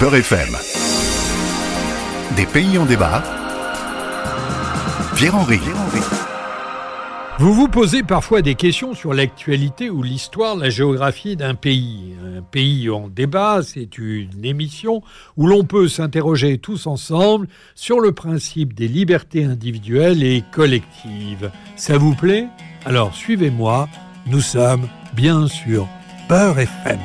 Beurre FM. Des pays en débat. Pierre-Henri. Vous vous posez parfois des questions sur l'actualité ou l'histoire, la géographie d'un pays. Un pays en débat, c'est une émission où l'on peut s'interroger tous ensemble sur le principe des libertés individuelles et collectives. Ça vous plaît? Alors suivez-moi, nous sommes bien sûr Beurre FM.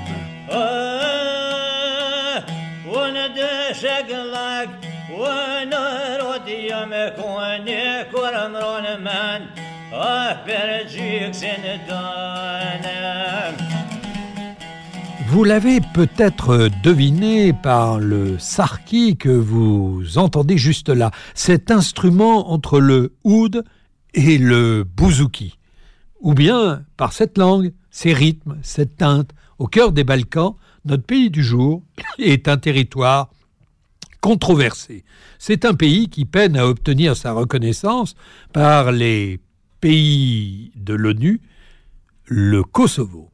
Vous l'avez peut-être deviné par le sarki que vous entendez juste là, cet instrument entre le oud et le bouzouki, ou bien par cette langue, ces rythmes, cette teinte, au cœur des Balkans, notre pays du jour est un territoire controversé. C'est un pays qui peine à obtenir sa reconnaissance par les pays de l'ONU, le Kosovo.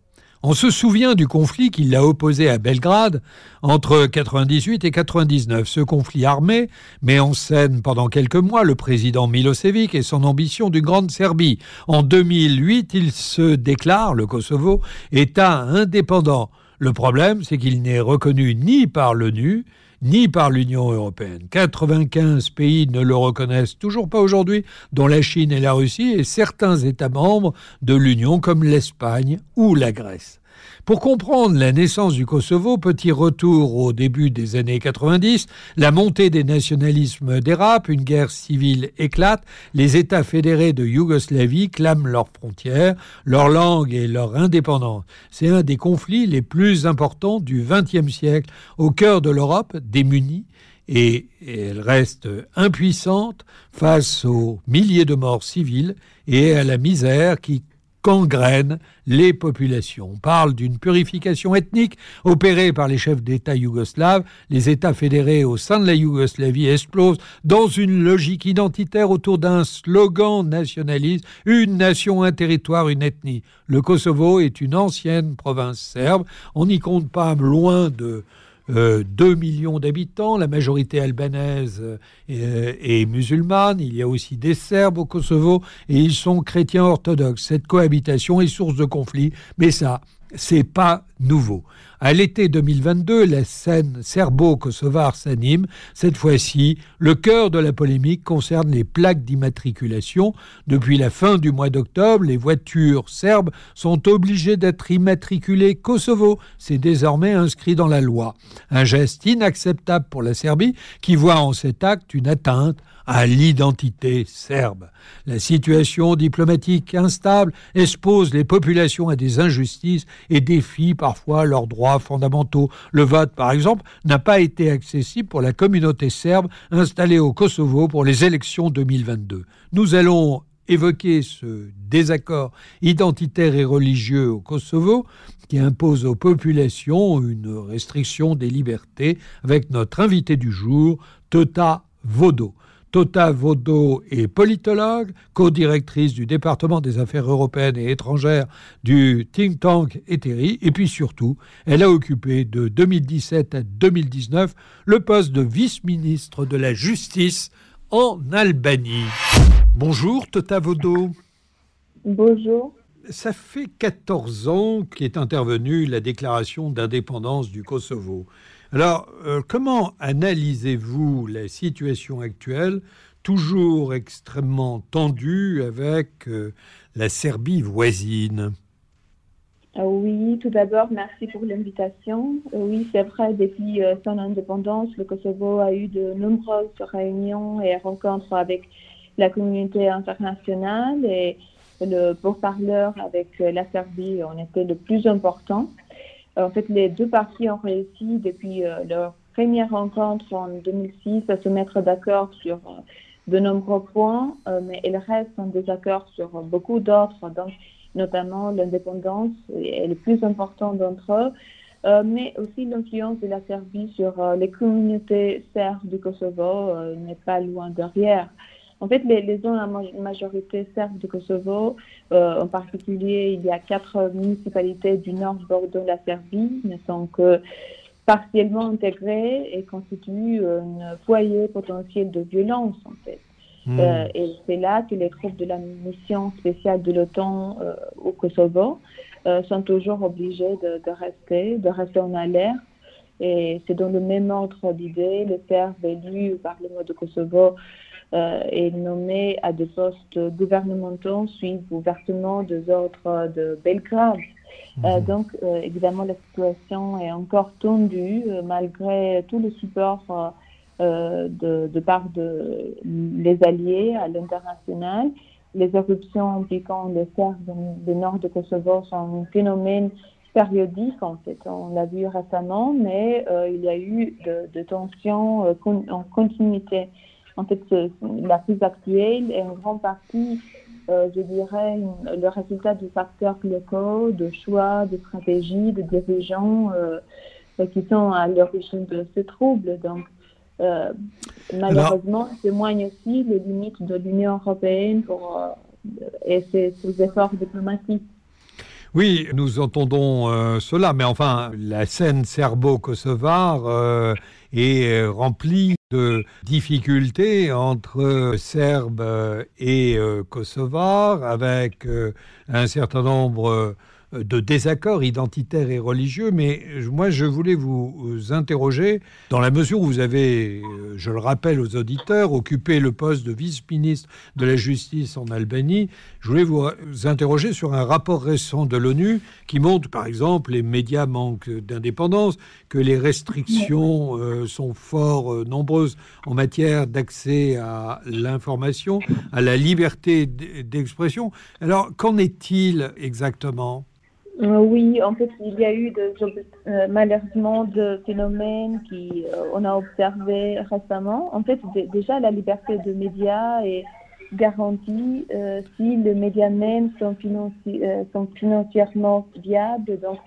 On se souvient du conflit qui l'a opposé à Belgrade entre 98 et 99. Ce conflit armé met en scène pendant quelques mois le président Milosevic et son ambition d'une grande Serbie. En 2008, il se déclare, le Kosovo, État indépendant. Le problème, c'est qu'il n'est reconnu ni par l'ONU, ni par l'Union européenne. 95 pays ne le reconnaissent toujours pas aujourd'hui, dont la Chine et la Russie, et certains États membres de l'Union comme l'Espagne ou la Grèce. Pour comprendre la naissance du Kosovo, petit retour au début des années 90, la montée des nationalismes dérape, une guerre civile éclate, les États fédérés de Yougoslavie clament leurs frontières, leur langue et leur indépendance. C'est un des conflits les plus importants du XXe siècle, au cœur de l'Europe, démunie, et elle reste impuissante face aux milliers de morts civiles et à la misère qui gangrène les populations. On parle d'une purification ethnique opérée par les chefs d'État yougoslaves. Les États fédérés au sein de la Yougoslavie explosent dans une logique identitaire autour d'un slogan nationaliste, une nation, un territoire, une ethnie. Le Kosovo est une ancienne province serbe. On n'y compte pas loin de 2 euh, millions d'habitants, la majorité albanaise euh, est, musulmane, il y a aussi des Serbes au Kosovo et ils sont chrétiens orthodoxes. Cette cohabitation est source de conflits, mais ça, c'est pas nouveau. À l'été 2022, la scène serbo-kosovare s'anime. Cette fois-ci, le cœur de la polémique concerne les plaques d'immatriculation. Depuis la fin du mois d'octobre, les voitures serbes sont obligées d'être immatriculées Kosovo. C'est désormais inscrit dans la loi. Un geste inacceptable pour la Serbie qui voit en cet acte une atteinte à l'identité serbe. La situation diplomatique instable expose les populations à des injustices et défie parfois leurs droits fondamentaux. Le vote, par exemple, n'a pas été accessible pour la communauté serbe installée au Kosovo pour les élections 2022. Nous allons évoquer ce désaccord identitaire et religieux au Kosovo qui impose aux populations une restriction des libertés avec notre invité du jour, Tota Vodo. Tota Vodo est politologue, co-directrice du département des affaires européennes et étrangères du think tank Eteri, et puis surtout, elle a occupé de 2017 à 2019 le poste de vice-ministre de la Justice en Albanie. Bonjour Tota Vodo. Bonjour. Ça fait 14 ans qu'est intervenue la déclaration d'indépendance du Kosovo. Alors, euh, comment analysez-vous la situation actuelle, toujours extrêmement tendue avec euh, la Serbie voisine? Ah oui, tout d'abord, merci pour l'invitation. Euh, oui, c'est vrai, depuis son indépendance, le Kosovo a eu de nombreuses réunions et rencontres avec la communauté internationale et le pourparleur avec la Serbie en était le plus important. En fait, les deux parties ont réussi depuis euh, leur première rencontre en 2006 à se mettre d'accord sur euh, de nombreux points, euh, mais il reste en désaccord sur beaucoup d'autres, notamment l'indépendance est le plus important d'entre eux, mais aussi l'influence de la Serbie sur les communautés serbes du Kosovo n'est pas loin derrière. En fait, les, les zones à majorité serbe du Kosovo, euh, en particulier, il y a quatre municipalités du nord bordant la Serbie, ne sont que partiellement intégrés et constituent un foyer potentiel de violence, en fait. Hmm. et c'est là que les troupes de la mission spéciale de l'OTAN au Kosovo sont toujours obligés de, de, rester, de rester en alerte et c'est dans le même ordre d'idées, le Serbe élu par le mot de Kosovo euh, est nommé à des postes gouvernementaux suivent ouvertement des ordres de Belgrade. Euh, mhm. donc, euh, évidemment, la situation est encore tendue malgré tout le support de, de, part de les alliés à l'international. Les éruptions impliquant les Serbes du nord de Kosovo sont un phénomène périodique en fait. On l'a vu récemment, mais euh, il y a eu de, tensions euh, en continuité. En fait, la crise actuelle est en grande partie, euh, je dirais, le résultat de facteurs locaux, de choix, de stratégies, de dirigeants qui sont à l'origine de ce trouble. Donc, malheureusement, témoigne aussi les limites de l'Union européenne pour et ses, ses efforts diplomatiques. Oui, nous entendons euh, cela, mais enfin, la scène serbo-kosovare euh, est remplie de difficultés entre Serbes et euh, Kosovars, avec un certain nombre de désaccords identitaires et religieux, mais moi je voulais vous interroger, dans la mesure où vous avez, euh, je le rappelle aux auditeurs, occupé le poste de vice-ministre de la Justice en Albanie, je voulais vous interroger sur un rapport récent de l'ONU qui montre par exemple les médias manquent d'indépendance, que les restrictions euh, sont fort euh, nombreuses en matière d'accès à l'information, à la liberté d'expression. Alors qu'en est-il exactement? Oui, en fait, il y a eu de, euh, malheureusement de phénomènes qui euh, on a observé récemment. En fait, déjà la liberté de médias est garantie si les médias même sont, sont financièrement viables, donc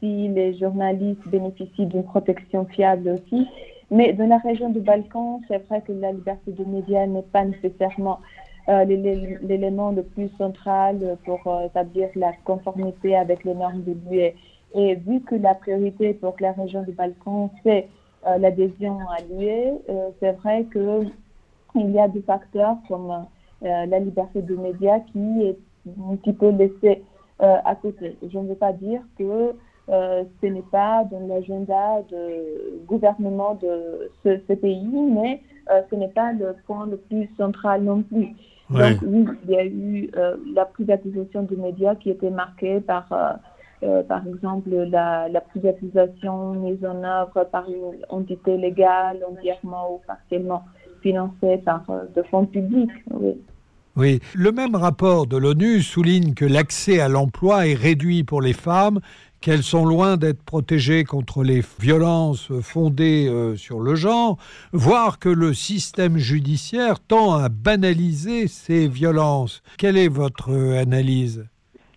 si les journalistes bénéficient d'une protection fiable aussi. Mais dans la région du Balkan, c'est vrai que la liberté de médias n'est pas nécessairement euh, l'élément le plus central pour euh, établir la conformité avec les normes de l'UE. Et vu que la priorité pour la région du Balkan, c'est euh, l'adhésion à l'UE, c'est vrai qu'il y a des facteurs comme la liberté de médias qui est un petit peu laissée à côté. Je ne veux pas dire que ce n'est pas dans l'agenda de gouvernement de ce pays, mais ce n'est pas le point le plus central non plus. Donc oui, il y a eu euh, la privatisation des médias qui était marquée par, euh, euh, par exemple, la, la, privatisation mise en œuvre par une entité légale, entièrement ou partiellement financée par de fonds publics. Oui. Oui, le même rapport de l'ONU souligne que l'accès à l'emploi est réduit pour les femmes qu'elles sont loin d'être protégées contre les violences fondées euh, sur le genre, voire que le système judiciaire tend à banaliser ces violences. Quelle est votre analyse?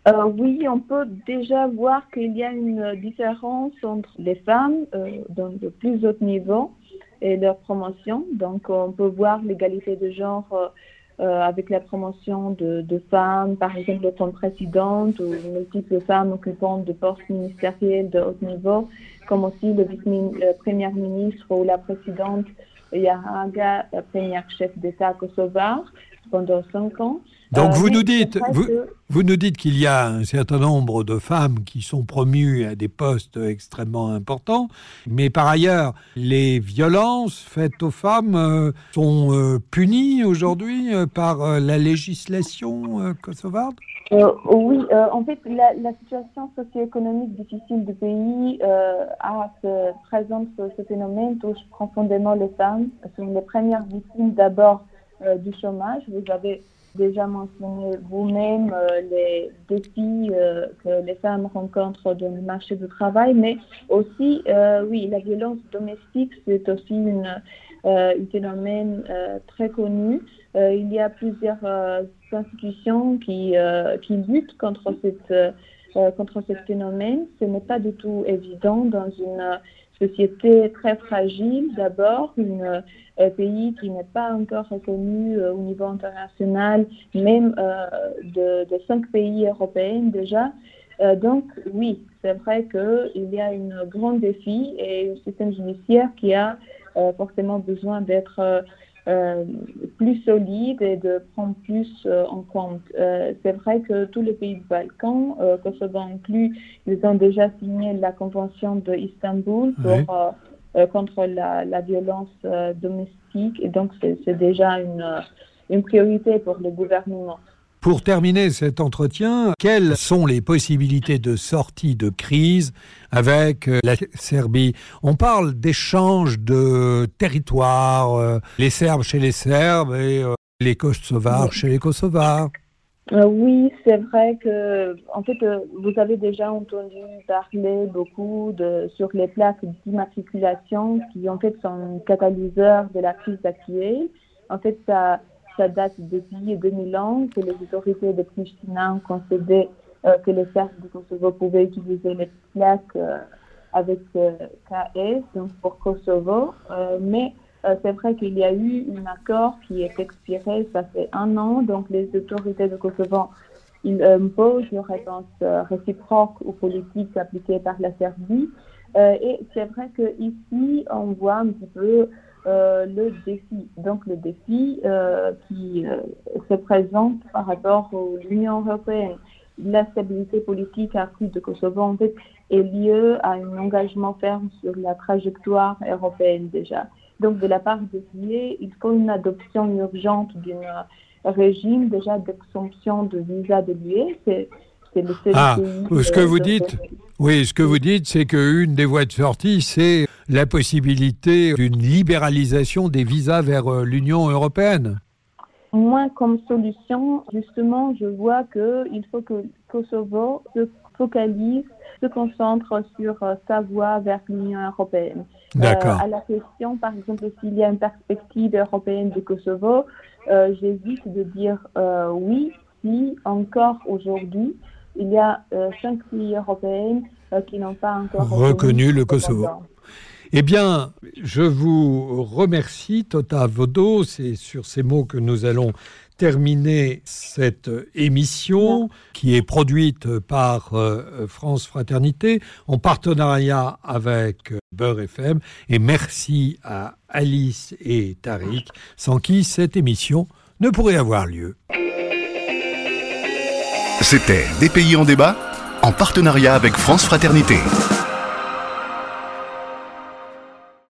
Euh, oui, on peut déjà voir qu'il y a une différence entre les femmes euh, dans de plus haut niveau et leur promotion. Donc, on peut voir l'égalité de genre euh, avec la promotion de, de, femmes, par exemple comme présidente ou multiples femmes occupant de postes ministériels de haut niveau, comme aussi le vice-premier ministre ou la présidente. Yaraga, la première chef d'État kosovar pendant cinq ans. Donc euh, vous, nous dites, vous, nous dites qu'il y a un certain nombre de femmes qui sont promues à des postes extrêmement importants, mais par ailleurs, les violences faites aux femmes euh, sont euh, punies aujourd'hui par la législation kosovarde? Oui, en fait, la, la situation socio-économique difficile du pays a, se présente ce phénomène touche profondément les femmes. Ce sont les premières victimes d'abord du chômage. Vous avez déjà mentionné vous-même euh, les défis euh, que les femmes rencontrent dans le marché du travail, mais aussi, euh, oui, la violence domestique, c'est aussi une, un phénomène très connu. il y a plusieurs institutions qui, qui luttent contre cette contre ce phénomène. Ce n'est pas du tout évident dans une société très fragile d'abord, un euh, pays qui n'est pas encore reconnu euh, au niveau international, même euh, de, cinq pays européens déjà. donc, oui, c'est vrai qu'il y a un grand défi et un système judiciaire qui a forcément besoin d'être euh, plus solide et de prendre plus euh, en compte. Euh, c'est vrai que tous les pays du Balkan, Kosovo inclus, ils ont déjà signé la convention de Istanbul pour, contre la, la violence domestique et donc c'est déjà une, une priorité pour le gouvernement. Pour terminer cet entretien, quelles sont les possibilités de sortie de crise avec euh, la Serbie? On parle d'échange de territoires, euh, les Serbes chez les Serbes et euh, les Kosovars chez les Kosovars. oui, c'est vrai que, en fait, vous avez déjà entendu parler beaucoup de, sur les plaques d'immatriculation qui, en fait, sont catalyseurs de la crise actuelle. En fait, ça, ça date depuis 2000 ans que les autorités de Pristina ont concédé euh, que les Serbes du Kosovo pouvaient utiliser les plaques euh, avec euh, KS, donc pour Kosovo. mais c'est vrai qu'il y a eu un accord qui est expiré, ça fait un an, donc les autorités de Kosovo ils imposent une réponse réciproque aux politiques appliquées par la Serbie. et c'est vrai qu'ici, on voit un petit peu euh, le défi. Donc le défi euh, qui euh, se présente par rapport à l'Union européenne, la stabilité politique accrue de Kosovo en fait est liée à un engagement ferme sur la trajectoire européenne déjà. Donc de la part de l'UE, il faut une adoption urgente d'un régime déjà d'exemption de visa de l'UE. Le seul ah, ce que vous dites, oui, ce que vous dites, c'est qu'une des voies de sortie, c'est la possibilité d'une libéralisation des visas vers euh, l'Union européenne Moi, comme solution, justement, je vois qu'il faut que Kosovo se focalise, se concentre sur euh, sa voie vers l'Union européenne. D'accord. Euh, à la question, par exemple, s'il y a une perspective européenne du Kosovo, j'hésite de dire oui si encore aujourd'hui, il y a cinq pays européens qui n'ont pas encore reconnu le Kosovo. Eh bien, je vous remercie, Tota Vodo. C'est sur ces mots que nous allons terminer cette émission qui est produite par euh, France Fraternité en partenariat avec Beurre FM. Et merci à Alice et Tariq, sans qui cette émission ne pourrait avoir lieu. C'était Des pays en débat en partenariat avec France Fraternité.